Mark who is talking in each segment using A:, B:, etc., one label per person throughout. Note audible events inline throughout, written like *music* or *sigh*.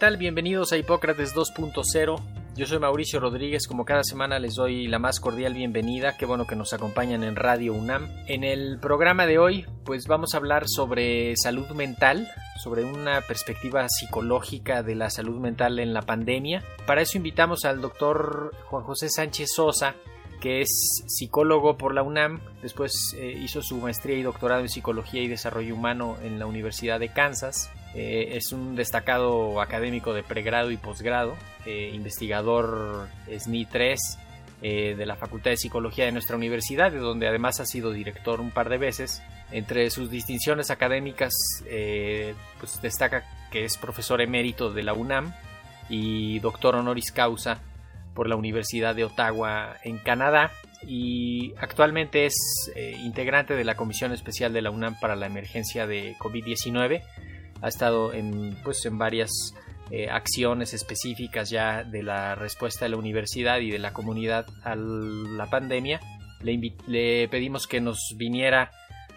A: Bienvenidos a Hipócrates 2.0. Yo soy Mauricio Rodríguez, como cada semana les doy la más cordial bienvenida, qué bueno que nos acompañan en Radio UNAM. En el programa de hoy, pues vamos a hablar sobre salud mental, sobre una perspectiva psicológica de la salud mental en la pandemia. Para eso invitamos al doctor Juan José Sánchez Sosa, que es psicólogo por la UNAM, después eh, hizo su maestría y doctorado en psicología y desarrollo humano en la Universidad de Kansas, eh, es un destacado académico de pregrado y posgrado, eh, investigador SNI 3 eh, de la Facultad de Psicología de nuestra universidad, de donde además ha sido director un par de veces. Entre sus distinciones académicas, pues destaca que es profesor emérito de la UNAM y doctor honoris causa por la Universidad de Ottawa en Canadá y actualmente es integrante de la Comisión Especial de la UNAM para la Emergencia de COVID-19 ha estado en, pues, en varias eh, acciones específicas ya de la respuesta de la universidad y de la comunidad a la pandemia. Le, le pedimos que nos viniera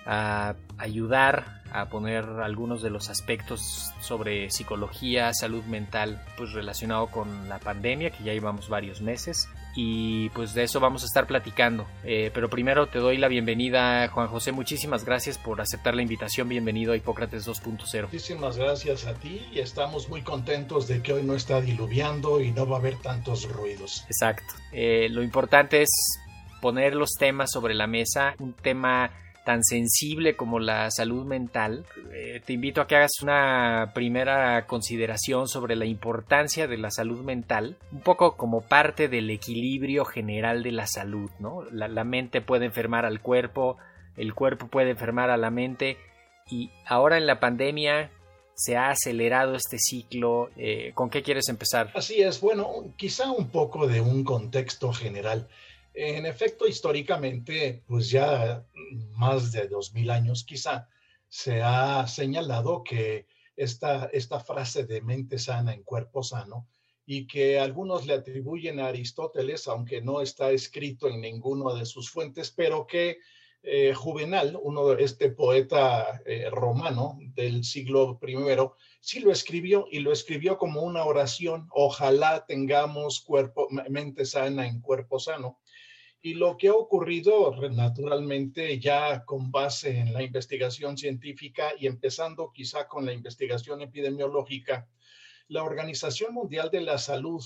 A: a ayudar a poner algunos de los aspectos sobre psicología, salud mental, pues relacionado con la pandemia, que ya llevamos varios meses, y pues de eso vamos a estar platicando. Eh, pero primero te doy la bienvenida, Juan José. Muchísimas gracias por aceptar la invitación. Bienvenido a Hipócrates 2.0.
B: Muchísimas gracias a ti y estamos muy contentos de que hoy no está diluviando y no va a haber tantos ruidos.
A: Exacto. Eh, lo importante es poner los temas sobre la mesa, un tema tan sensible como la salud mental, eh, te invito a que hagas una primera consideración sobre la importancia de la salud mental, un poco como parte del equilibrio general de la salud, ¿no? La, mente puede enfermar al cuerpo, el cuerpo puede enfermar a la mente y ahora en la pandemia se ha acelerado este ciclo. Eh, ¿Con qué quieres empezar?
B: Así es, bueno, quizá un poco de un contexto general. En efecto, históricamente, pues ya más de dos mil años quizá, se ha señalado que esta, esta frase de mente sana en cuerpo sano y que algunos le atribuyen a Aristóteles, aunque no está escrito en ninguna de sus fuentes, pero que eh, Juvenal, uno de este poeta eh, romano del siglo I, sí lo escribió y lo escribió como una oración, ojalá tengamos cuerpo, mente sana en cuerpo sano. Y lo que ha ocurrido naturalmente ya con base en la investigación científica y empezando quizá con la investigación epidemiológica, la Organización Mundial de la Salud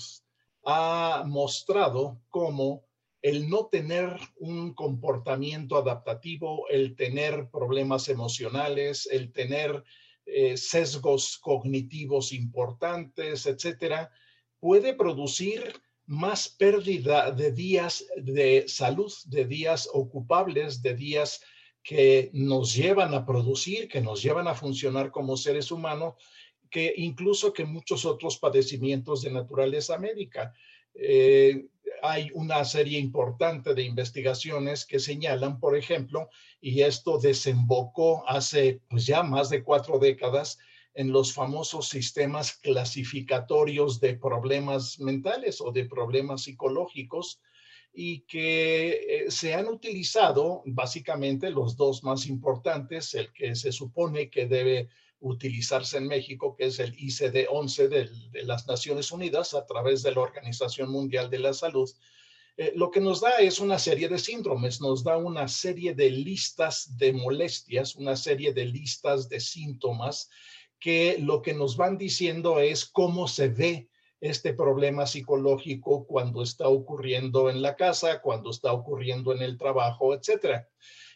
B: ha mostrado cómo el no tener un comportamiento adaptativo, el tener problemas emocionales, el tener eh, sesgos cognitivos importantes, etcétera, puede producir más pérdida de días de salud, de días ocupables, de días que nos llevan a producir, que nos llevan a funcionar como seres humanos, que incluso que muchos otros padecimientos de naturaleza médica. Eh, hay una serie importante de investigaciones que señalan, por ejemplo, y esto desembocó hace pues ya más de cuatro décadas en los famosos sistemas clasificatorios de problemas mentales o de problemas psicológicos y que eh, se han utilizado básicamente los dos más importantes, el que se supone que debe utilizarse en México, que es el ICD-11 de, las Naciones Unidas a través de la Organización Mundial de la Salud, eh, lo que nos da es una serie de síndromes, nos da una serie de listas de molestias, una serie de listas de síntomas que lo que nos van diciendo es cómo se ve este problema psicológico cuando está ocurriendo en la casa, cuando está ocurriendo en el trabajo, etcétera.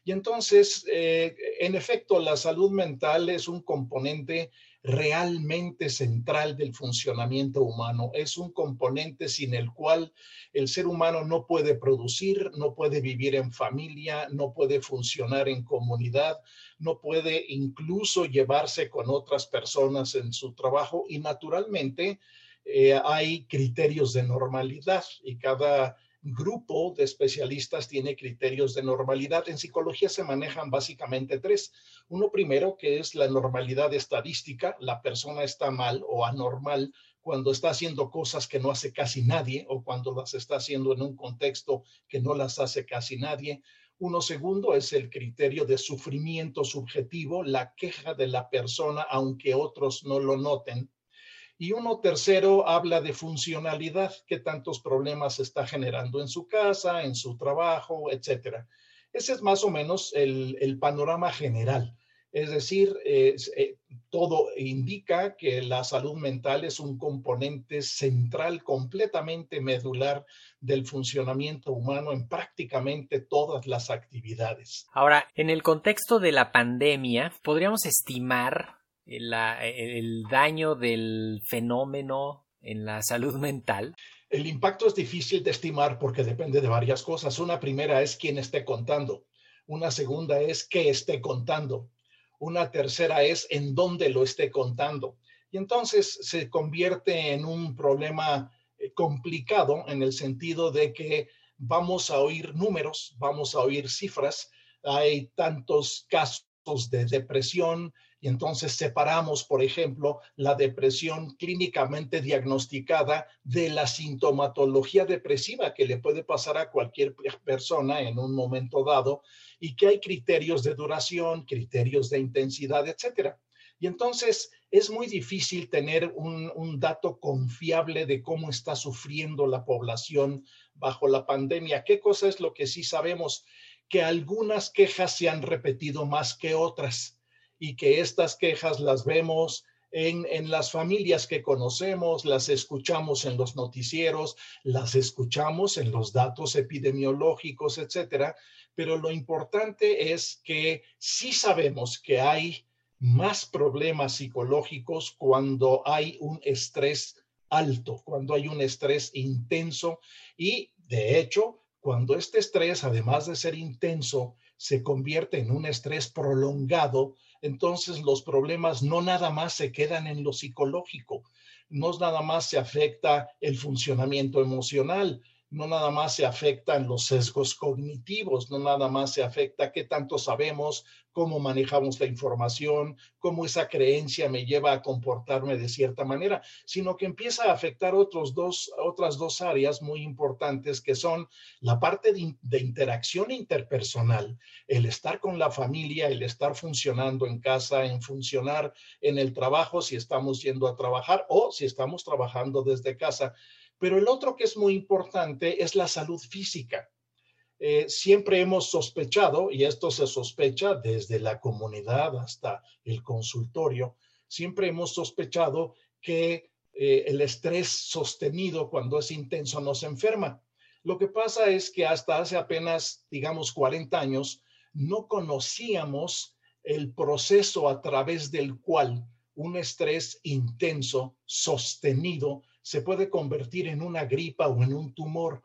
B: Y entonces, eh, en efecto, la salud mental es un componente realmente central del funcionamiento humano. Es un componente sin el cual el ser humano no puede producir, no puede vivir en familia, no puede funcionar en comunidad, no puede incluso llevarse con otras personas en su trabajo y naturalmente eh, hay criterios de normalidad y cada grupo de especialistas tiene criterios de normalidad. En psicología se manejan básicamente tres. Uno primero, que es la normalidad estadística. La persona está mal o anormal cuando está haciendo cosas que no hace casi nadie o cuando las está haciendo en un contexto que no las hace casi nadie. Uno segundo es el criterio de sufrimiento subjetivo, la queja de la persona, aunque otros no lo noten. Y uno tercero habla de funcionalidad, qué tantos problemas está generando en su casa, en su trabajo, etcétera. Ese es más o menos el, panorama general. Es decir, eh, todo indica que la salud mental es un componente central, completamente medular del funcionamiento humano en prácticamente todas las actividades.
A: Ahora, en el contexto de la pandemia, ¿podríamos estimar el daño del fenómeno en la *laughs* salud mental?
B: El impacto es difícil de estimar porque depende de varias cosas. Una primera es quién esté contando. Una segunda es qué esté contando. Una tercera es en dónde lo esté contando. Y entonces se convierte en un problema eh, complicado en el sentido de que vamos a oír números, vamos a oír cifras. Hay tantos casos de depresión, y entonces separamos, por ejemplo, la depresión clínicamente diagnosticada de la sintomatología depresiva que le puede pasar a cualquier persona en un momento dado y que hay criterios de duración, criterios de intensidad, etcétera. Y entonces es muy difícil tener un, un, dato confiable de cómo está sufriendo la población bajo la pandemia. ¿Qué cosa es lo que sí sabemos? Que algunas quejas se han repetido más que otras y que estas quejas las vemos en, en, las familias que conocemos, las escuchamos en los noticieros, las escuchamos en los datos epidemiológicos, etcétera. Pero lo importante es que sí sabemos que hay más problemas psicológicos cuando hay un estrés alto, cuando hay un estrés intenso y, de hecho, cuando este estrés, además de ser intenso, se convierte en un estrés prolongado, entonces los problemas no nada más se quedan en lo psicológico, no nada más se afecta el funcionamiento emocional, no nada más se afectan los sesgos cognitivos, no nada más se afecta qué tanto sabemos, cómo manejamos la información, cómo esa creencia me lleva a comportarme de cierta manera, sino que empieza a afectar otros dos, otras dos áreas muy importantes que son la parte de, de interacción interpersonal, el estar con la familia, el estar funcionando en casa, en funcionar en el trabajo, si estamos yendo a trabajar o si estamos trabajando desde casa pero el otro que es muy importante es la salud física. Eh, siempre hemos sospechado, y esto se sospecha desde la comunidad hasta el consultorio, siempre hemos sospechado que eh, el estrés sostenido cuando es intenso nos enferma. Lo que pasa es que hasta hace apenas, digamos, 40 años, no conocíamos el proceso a través del cual un estrés intenso, sostenido, se puede convertir en una gripa o en un tumor,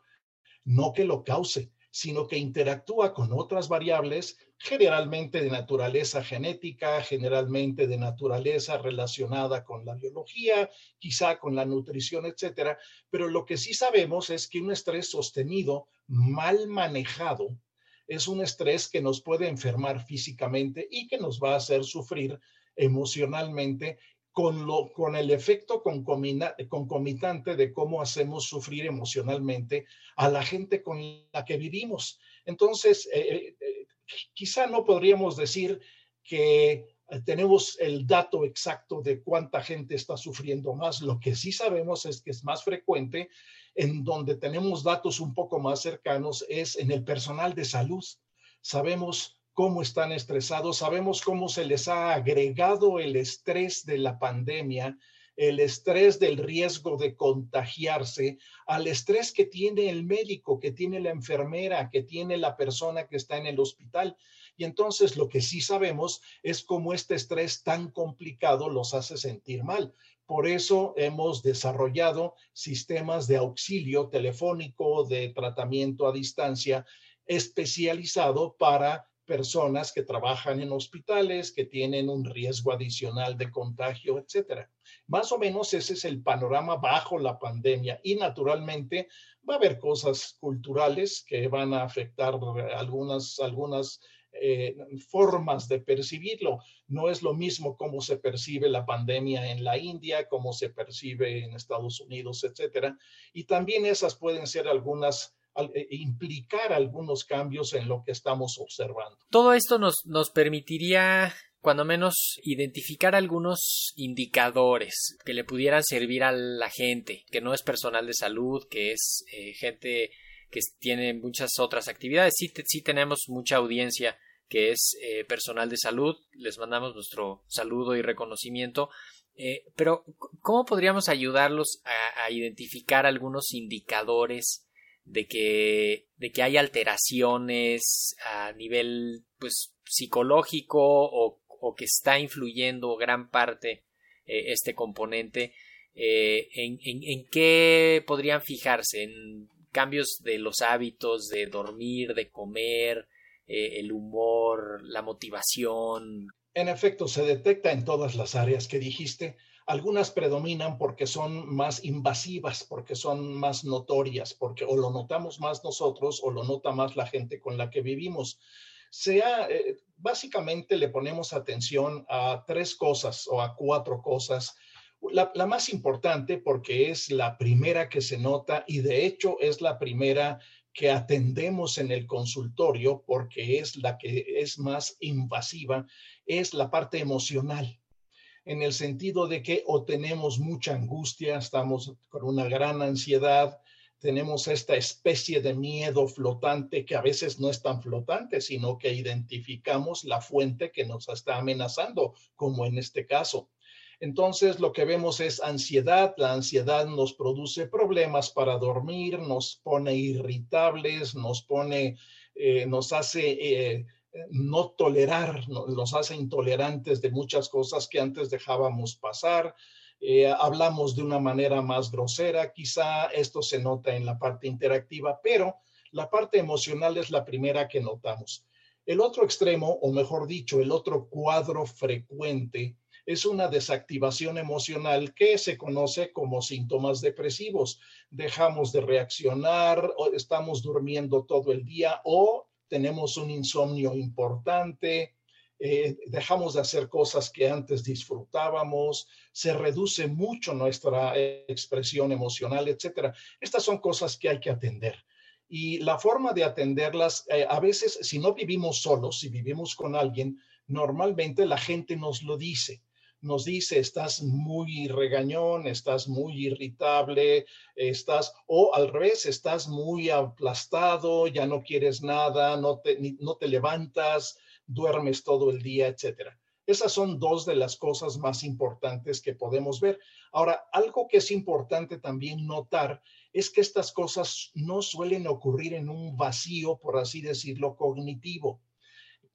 B: no que lo cause, sino que interactúa con otras variables, generalmente de naturaleza genética, generalmente de naturaleza relacionada con la biología, quizá con la nutrición, etcétera. Pero lo que sí sabemos es que un estrés sostenido, mal manejado, es un estrés que nos puede enfermar físicamente y que nos va a hacer sufrir emocionalmente con, lo, con el efecto concomitante de cómo hacemos sufrir emocionalmente a la gente con la que vivimos. Entonces, eh, eh, eh, quizá no podríamos decir que tenemos el dato exacto de cuánta gente está sufriendo más. Lo que sí sabemos es que es más frecuente, en donde tenemos datos un poco más cercanos, es en el personal de salud. Sabemos cómo están estresados, sabemos cómo se les ha agregado el estrés de la pandemia, el estrés del riesgo de contagiarse, al estrés que tiene el médico, que tiene la enfermera, que tiene la persona que está en el hospital. Y entonces lo que sí sabemos es cómo este estrés tan complicado los hace sentir mal. Por eso hemos desarrollado sistemas de auxilio telefónico, de tratamiento a distancia especializado para personas que trabajan en hospitales, que tienen un riesgo adicional de contagio, etcétera. Más o menos ese es el panorama bajo la pandemia y naturalmente va a haber cosas culturales que van a afectar algunas, algunas eh, formas de percibirlo. No es lo mismo cómo se percibe la pandemia en la India, cómo se percibe en Estados Unidos, etcétera. Y también esas pueden ser algunas implicar algunos cambios en lo que estamos observando.
A: Todo esto nos, nos permitiría cuando menos identificar algunos indicadores que le pudieran servir a la gente, que no es personal de salud, que es eh, gente que tiene muchas otras actividades. Sí, sí tenemos mucha audiencia que es eh, personal de salud. Les mandamos nuestro saludo y reconocimiento. pero, ¿cómo podríamos ayudarlos a, a identificar algunos indicadores de que, de que hay alteraciones a nivel pues psicológico o, o que está influyendo gran parte eh, este componente eh, en, en, qué podrían fijarse en cambios de los hábitos de dormir de comer eh, el humor la motivación.
B: En efecto se detecta en todas las áreas que dijiste algunas predominan porque son más invasivas, porque son más notorias, porque o lo notamos más nosotros o lo nota más la gente con la que vivimos. Sea, eh, básicamente le ponemos atención a tres cosas o a cuatro cosas. La, la, más importante porque es la primera que se nota y de hecho es la primera que atendemos en el consultorio porque es la que es más invasiva, es la parte emocional en el sentido de que o tenemos mucha angustia, estamos con una gran ansiedad, tenemos esta especie de miedo flotante que a veces no es tan flotante, sino que identificamos la fuente que nos está amenazando, como en este caso. Entonces, lo que vemos es ansiedad. La ansiedad nos produce problemas para dormir, nos pone irritables, nos pone, eh, nos hace eh, no tolerar, nos hace intolerantes de muchas cosas que antes dejábamos pasar. Eh, hablamos de una manera más grosera, quizá esto se nota en la parte interactiva, pero la parte emocional es la primera que notamos. El otro extremo, o mejor dicho, el otro cuadro frecuente, es una desactivación emocional que se conoce como síntomas depresivos. Dejamos de reaccionar, estamos durmiendo todo el día o tenemos un insomnio importante, eh, dejamos de hacer cosas que antes disfrutábamos, se reduce mucho nuestra expresión emocional, etcétera. Estas son cosas que hay que atender. Y la forma de atenderlas, eh, a veces, si no vivimos solos, si vivimos con alguien, normalmente la gente nos lo dice nos dice, estás muy regañón, estás muy irritable, estás, o al revés, estás muy aplastado, ya no quieres nada, no te, levantas, duermes todo el día, etcétera. Esas son dos de las cosas más importantes que podemos ver. Ahora, algo que es importante también notar es que estas cosas no suelen ocurrir en un vacío, por así decirlo, cognitivo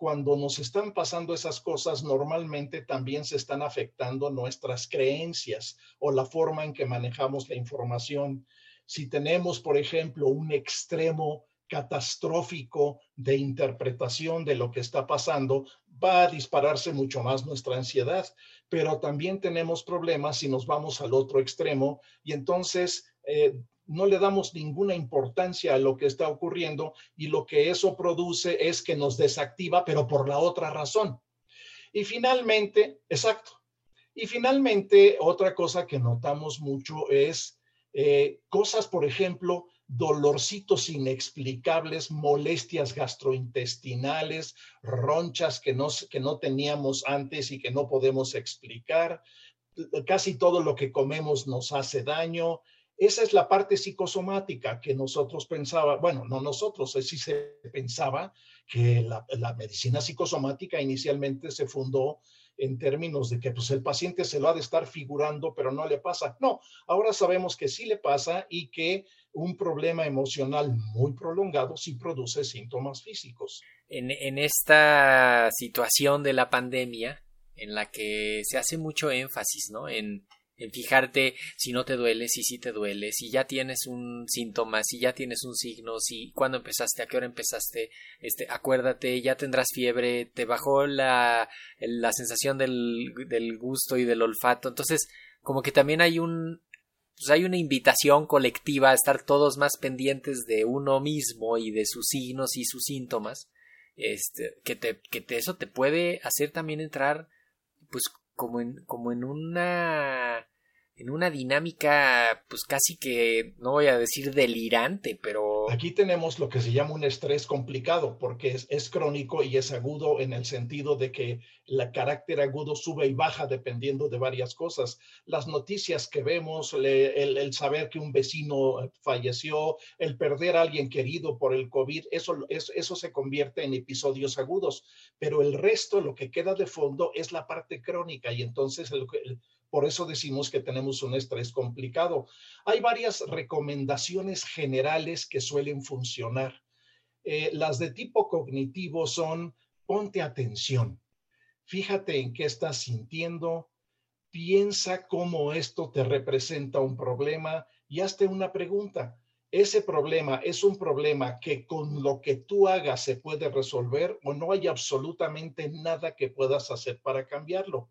B: cuando nos están pasando esas cosas, normalmente también se están afectando nuestras creencias o la forma en que manejamos la información. Si tenemos, por ejemplo, un extremo catastrófico de interpretación de lo que está pasando, va a dispararse mucho más nuestra ansiedad, pero también tenemos problemas si nos vamos al otro extremo y entonces eh, no le damos ninguna importancia a lo que está ocurriendo y lo que eso produce es que nos desactiva, pero por la otra razón. Y finalmente, exacto. Y finalmente, otra cosa que notamos mucho es eh, cosas, por ejemplo, dolorcitos inexplicables, molestias gastrointestinales, ronchas que no, que no teníamos antes y que no podemos explicar. Casi todo lo que comemos nos hace daño, esa es la parte psicosomática que nosotros pensaba, bueno, no nosotros, sí se pensaba que la, medicina psicosomática inicialmente se fundó en términos de que pues, el paciente se lo ha de estar figurando, pero no le pasa. No, ahora sabemos que sí le pasa y que un problema emocional muy prolongado sí produce síntomas físicos.
A: En, en esta situación de la pandemia, en la que se hace mucho énfasis, ¿no? En, en fijarte si no te duele, si sí te duele, si ya tienes un síntoma, si ya tienes un signo, si cuándo empezaste, a qué hora empezaste, este, acuérdate, ya tendrás fiebre, te bajó la, la sensación del, del gusto y del olfato, entonces como que también hay un pues hay una invitación colectiva a estar todos más pendientes de uno mismo y de sus signos y sus síntomas, este, que te, que eso te puede hacer también entrar pues como en, como en una en una dinámica pues casi que no voy a decir delirante, pero
B: aquí tenemos lo que se llama un estrés complicado porque es, crónico y es agudo en el sentido de que el carácter agudo sube y baja dependiendo de varias cosas. Las noticias que vemos, el, saber que un vecino falleció, el perder a alguien querido por el COVID, eso, eso, eso se convierte en episodios agudos, pero el resto, lo que queda de fondo es la parte crónica y entonces el, el por eso decimos que tenemos un estrés complicado. Hay varias recomendaciones generales que suelen funcionar. Eh, las de tipo cognitivo son ponte atención, fíjate en qué estás sintiendo, piensa cómo esto te representa un problema y hazte una pregunta. ¿Ese problema es un problema que con lo que tú hagas se puede resolver o no hay absolutamente nada que puedas hacer para cambiarlo?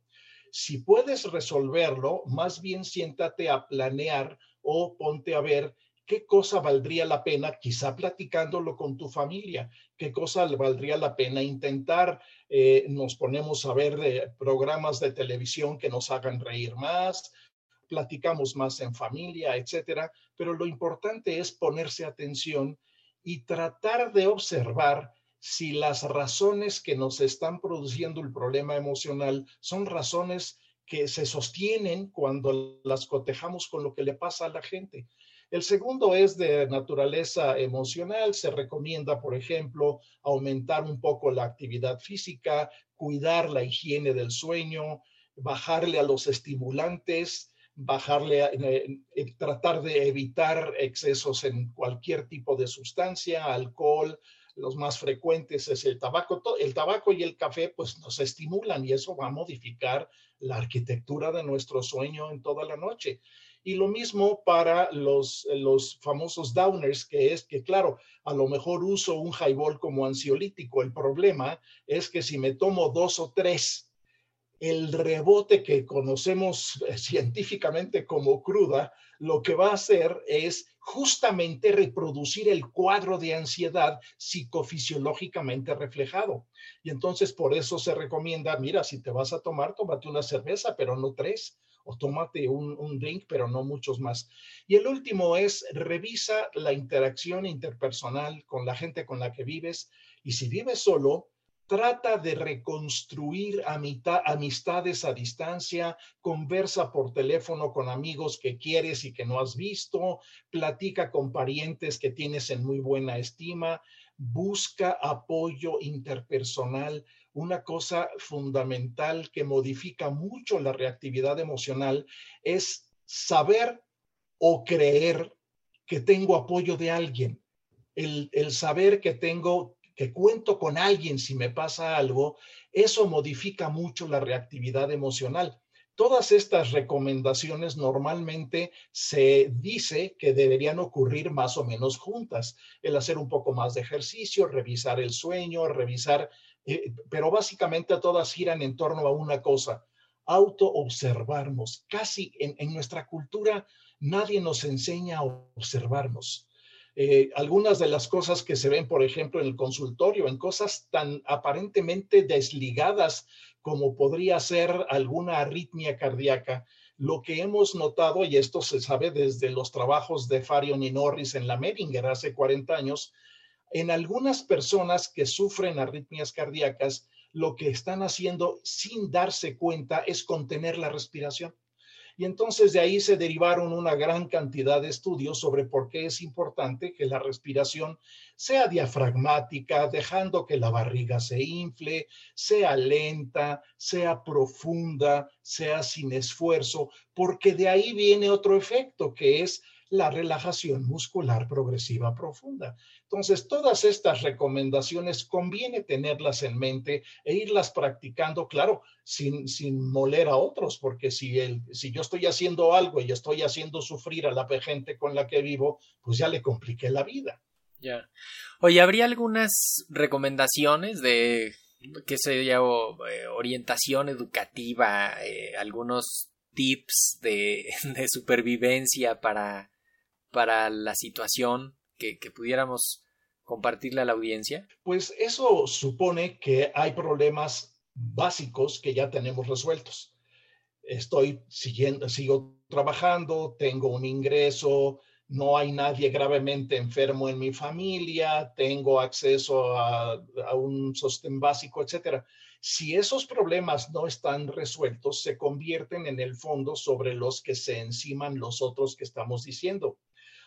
B: Si puedes resolverlo, más bien siéntate a planear o ponte a ver qué cosa valdría la pena, quizá platicándolo con tu familia, qué cosa valdría la pena intentar. Eh, nos ponemos a ver eh, programas de televisión que nos hagan reír más, platicamos más en familia, etcétera. Pero lo importante es ponerse atención y tratar de observar si las razones que nos están produciendo el problema emocional son razones que se sostienen cuando las cotejamos con lo que le pasa a la gente. El segundo es de naturaleza emocional. Se recomienda, por ejemplo, aumentar un poco la actividad física, cuidar la higiene del sueño, bajarle a los estimulantes, bajarle, eh, tratar de evitar excesos en cualquier tipo de sustancia, alcohol, los más frecuentes es el tabaco. El tabaco y el café pues nos estimulan y eso va a modificar la arquitectura de nuestro sueño en toda la noche. Y lo mismo para los, los famosos downers, que es que, claro, a lo mejor uso un highball como ansiolítico. El problema es que si me tomo dos o tres, el rebote que conocemos eh, científicamente como cruda, lo que va a hacer es justamente reproducir el cuadro de ansiedad psicofisiológicamente reflejado. Y entonces por eso se recomienda, mira, si te vas a tomar, tómate una cerveza, pero no tres, o tómate un, un drink, pero no muchos más. Y el último es, revisa la interacción interpersonal con la gente con la que vives. Y si vives solo, trata de reconstruir amistades a distancia, conversa por teléfono con amigos que quieres y que no has visto, platica con parientes que tienes en muy buena estima, busca apoyo interpersonal. Una cosa fundamental que modifica mucho la reactividad emocional es saber o creer que tengo apoyo de alguien. El, saber que tengo que cuento con alguien si me pasa algo, eso modifica mucho la reactividad emocional. Todas estas recomendaciones normalmente se dice que deberían ocurrir más o menos juntas. El hacer un poco más de ejercicio, revisar el sueño, revisar, eh, pero básicamente todas giran en torno a una cosa, auto-observarnos. Casi en, en nuestra cultura nadie nos enseña a observarnos. Eh, algunas de las cosas que se ven, por ejemplo, en el consultorio, en cosas tan aparentemente desligadas como podría ser alguna arritmia cardíaca, lo que hemos notado, y esto se sabe desde los trabajos de Farion y Norris en la Medinger hace 40 años, en algunas personas que sufren arritmias cardíacas, lo que están haciendo sin darse cuenta es contener la respiración. Y entonces de ahí se derivaron una gran cantidad de estudios sobre por qué es importante que la respiración sea diafragmática, dejando que la barriga se infle, sea lenta, sea profunda, sea sin esfuerzo, porque de ahí viene otro efecto que es la relajación muscular progresiva profunda. Entonces, todas estas recomendaciones conviene tenerlas en mente e irlas practicando, claro, sin, sin moler a otros, porque si, el, si yo estoy haciendo algo y estoy haciendo sufrir a la gente con la que vivo, pues ya le compliqué la vida.
A: Ya. Oye, ¿habría algunas recomendaciones de qué sería eh, orientación educativa, eh, algunos tips de, *laughs* de supervivencia para para la situación que, pudiéramos compartirle a la audiencia?
B: Pues eso supone que hay problemas básicos que ya tenemos resueltos. Estoy siguiendo, sigo trabajando, tengo un ingreso, no hay nadie gravemente enfermo en mi familia, tengo acceso a, a, un sostén básico, etcétera. Si esos problemas no están resueltos, se convierten en el fondo sobre los que se enciman los otros que estamos diciendo.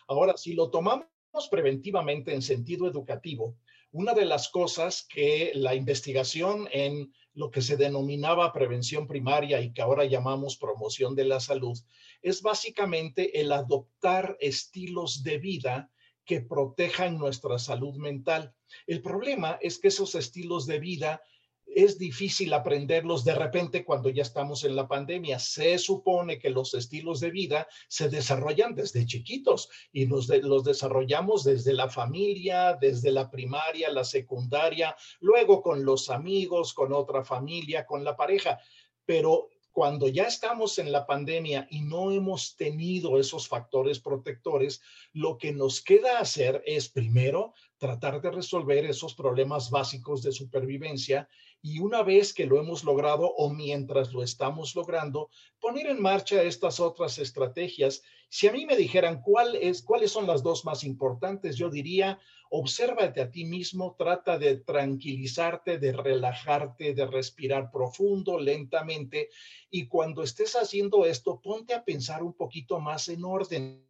B: Ahora, si lo tomamos preventivamente en sentido educativo, una de las cosas que la investigación en lo que se denominaba prevención primaria y que ahora llamamos promoción de la salud, es básicamente el adoptar estilos de vida que protejan nuestra salud mental. El problema es que esos estilos de vida es difícil aprenderlos de repente cuando ya estamos en la pandemia. Se supone que los estilos de vida se desarrollan desde chiquitos y los, los desarrollamos desde la familia, desde la primaria, la secundaria, luego con los amigos, con otra familia, con la pareja. Pero cuando ya estamos en la pandemia y no hemos tenido esos factores protectores, lo que nos queda hacer es primero tratar de resolver esos problemas básicos de supervivencia y una vez que lo hemos logrado o mientras lo estamos logrando, poner en marcha estas otras estrategias. Si a mí me dijeran cuál es, cuáles son las dos más importantes, yo diría, obsérvate a ti mismo, trata de tranquilizarte, de relajarte, de respirar profundo, lentamente. Y cuando estés haciendo esto, ponte a pensar un poquito más en orden.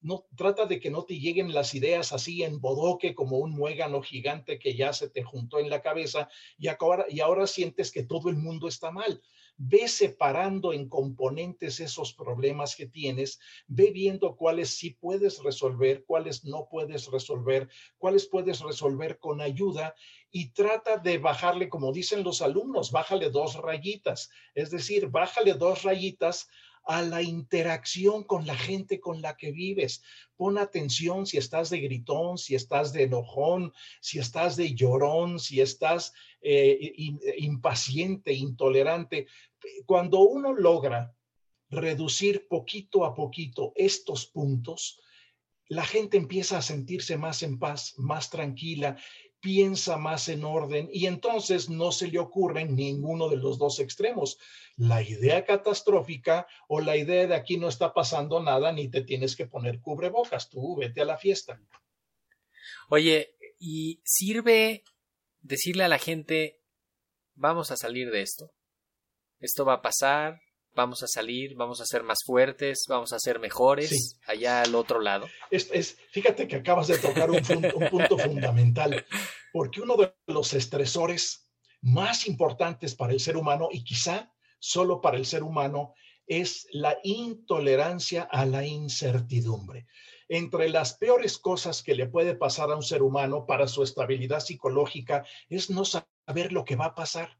B: No, trata de que no te lleguen las ideas así en bodoque como un muégano gigante que ya se te juntó en la cabeza y y ahora sientes que todo el mundo está mal ve separando en componentes esos problemas que tienes, ve viendo cuáles sí puedes resolver, cuáles no puedes resolver, cuáles puedes resolver con ayuda y trata de bajarle, como dicen los alumnos, bájale dos rayitas, es decir, bájale dos rayitas a la interacción con la gente con la que vives. Pon atención si estás de gritón, si estás de enojón, si estás de llorón, si estás eh, impaciente, intolerante. Cuando uno logra reducir poquito a poquito estos puntos, la gente empieza a sentirse más en paz, más tranquila piensa más en orden y entonces no se le ocurre ninguno de los dos extremos, la idea catastrófica o la idea de aquí no está pasando nada ni te tienes que poner cubrebocas, tú vete a la fiesta.
A: Oye, ¿y sirve decirle a la gente, vamos a salir de esto? Esto va a pasar, vamos a salir, vamos a ser más fuertes, vamos a ser mejores allá al otro lado.
B: Es, fíjate que acabas de tocar un, un punto fundamental, porque uno de los estresores más importantes para el ser humano y quizá solo para el ser humano es la intolerancia a la incertidumbre. Entre las peores cosas que le puede pasar a un ser humano para su estabilidad psicológica es no saber lo que va a pasar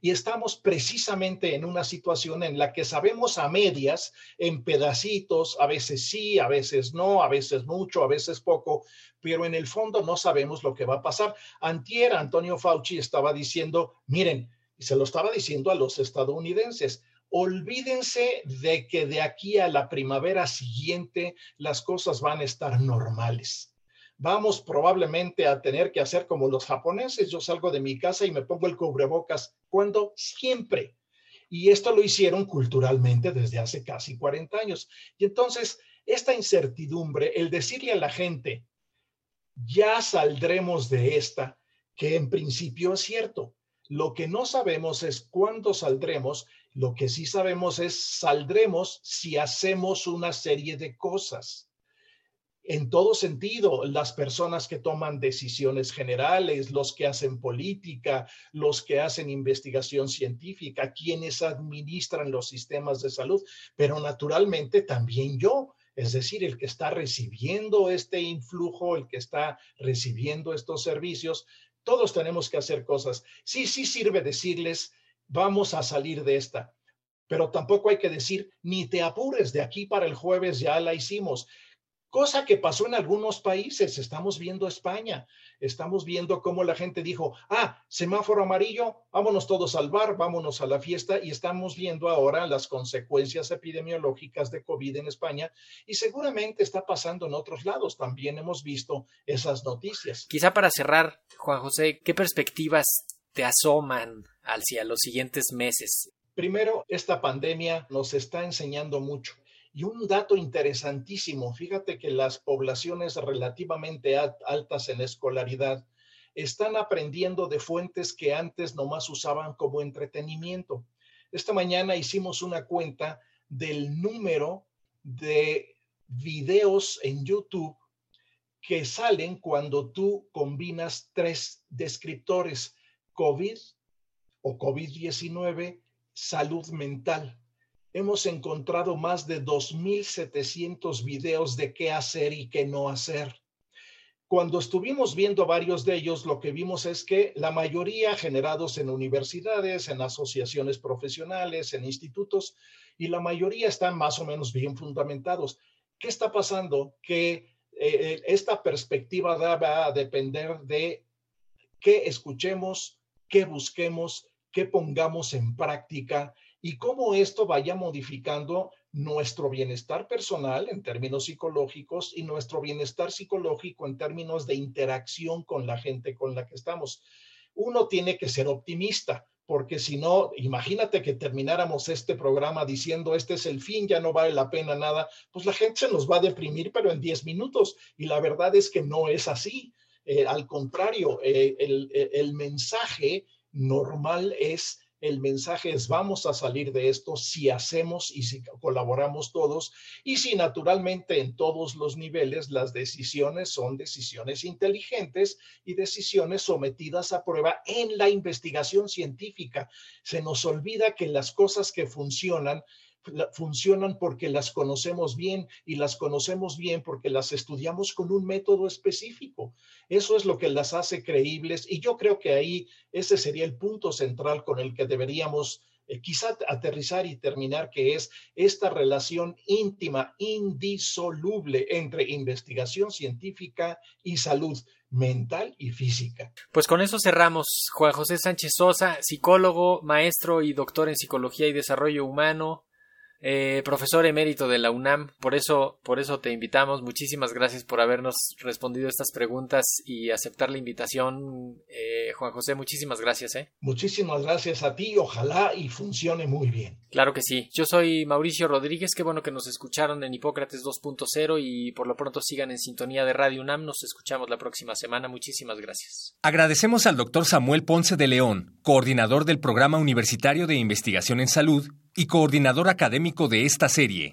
B: y estamos precisamente en una situación en la que sabemos a medias, en pedacitos, a veces sí, a veces no, a veces mucho, a veces poco, pero en el fondo no sabemos lo que va a pasar. Antier, Antonio Fauci estaba diciendo, miren, y se lo estaba diciendo a los estadounidenses, olvídense de que de aquí a la primavera siguiente las cosas van a estar normales vamos probablemente a tener que hacer como los japoneses. Yo salgo de mi casa y me pongo el cubrebocas cuando siempre. Y esto lo hicieron culturalmente desde hace casi 40 años. Y entonces, esta incertidumbre, el decirle a la gente, ya saldremos de esta, que en principio es cierto. Lo que no sabemos es cuándo saldremos, lo que sí sabemos es saldremos si hacemos una serie de cosas en todo sentido, las personas que toman decisiones generales, los que hacen política, los que hacen investigación científica, quienes administran los sistemas de salud, pero naturalmente también yo. es decir, el que está recibiendo este influjo, el que está recibiendo estos servicios, todos tenemos que hacer cosas. Sí, sí sirve decirles, vamos a salir de esta, pero tampoco hay que decir, ni te apures, de aquí para el jueves ya la hicimos cosa que pasó en algunos países. Estamos viendo España, estamos viendo cómo la gente dijo, ah, semáforo amarillo, vámonos todos al bar, vámonos a la fiesta y estamos viendo ahora las consecuencias epidemiológicas de COVID en España y seguramente está pasando en otros lados. También hemos visto esas noticias.
A: Quizá para cerrar, Juan José, ¿qué perspectivas te asoman hacia los siguientes meses?
B: Primero, esta pandemia nos está enseñando mucho y un dato interesantísimo, fíjate que las poblaciones relativamente altas en escolaridad están aprendiendo de fuentes que antes nomás usaban como entretenimiento. Esta mañana hicimos una cuenta del número de videos en YouTube que salen cuando tú combinas tres descriptores, COVID o COVID-19, salud mental hemos encontrado más de 2.700 videos de qué hacer y qué no hacer. Cuando estuvimos viendo varios de ellos, lo que vimos es que la mayoría generados en universidades, en asociaciones profesionales, en institutos, y la mayoría están más o menos bien fundamentados. ¿Qué está pasando? Que eh, eh, esta perspectiva va a depender de qué escuchemos, qué busquemos, qué pongamos en práctica y cómo esto vaya modificando nuestro bienestar personal en términos psicológicos y nuestro bienestar psicológico en términos de interacción con la gente con la que estamos. Uno tiene que ser optimista, porque si no, imagínate que termináramos este programa diciendo este es el fin, ya no vale la pena nada, pues la gente se nos va a deprimir, pero en 10 minutos. Y la verdad es que no es así. Eh, al contrario, eh, el, el mensaje normal es el mensaje es vamos a salir de esto si hacemos y si colaboramos todos y si naturalmente en todos los niveles las decisiones son decisiones inteligentes y decisiones sometidas a prueba en la investigación científica. Se nos olvida que las cosas que funcionan funcionan porque las conocemos bien y las conocemos bien porque las estudiamos con un método específico. Eso es lo que las hace creíbles y yo creo que ahí ese sería el punto central con el que deberíamos eh, quizá aterrizar y terminar, que es esta relación íntima, indisoluble entre investigación científica y salud mental y física.
A: Pues con eso cerramos. Juan José Sánchez Sosa, psicólogo, maestro y doctor en psicología y desarrollo humano, eh, profesor emérito de la UNAM, por eso, por eso te invitamos. Muchísimas gracias por habernos respondido estas preguntas y aceptar la invitación, eh, Juan José. Muchísimas gracias. ¿eh?
B: Muchísimas gracias a ti. Ojalá y funcione muy bien.
A: Claro que sí. Yo soy Mauricio Rodríguez. Qué bueno que nos escucharon en Hipócrates 2.0 y por lo pronto sigan en sintonía de Radio UNAM. Nos escuchamos la próxima semana. Muchísimas gracias.
C: Agradecemos al doctor Samuel Ponce de León, coordinador del Programa Universitario de Investigación en Salud y coordinador académico de esta serie.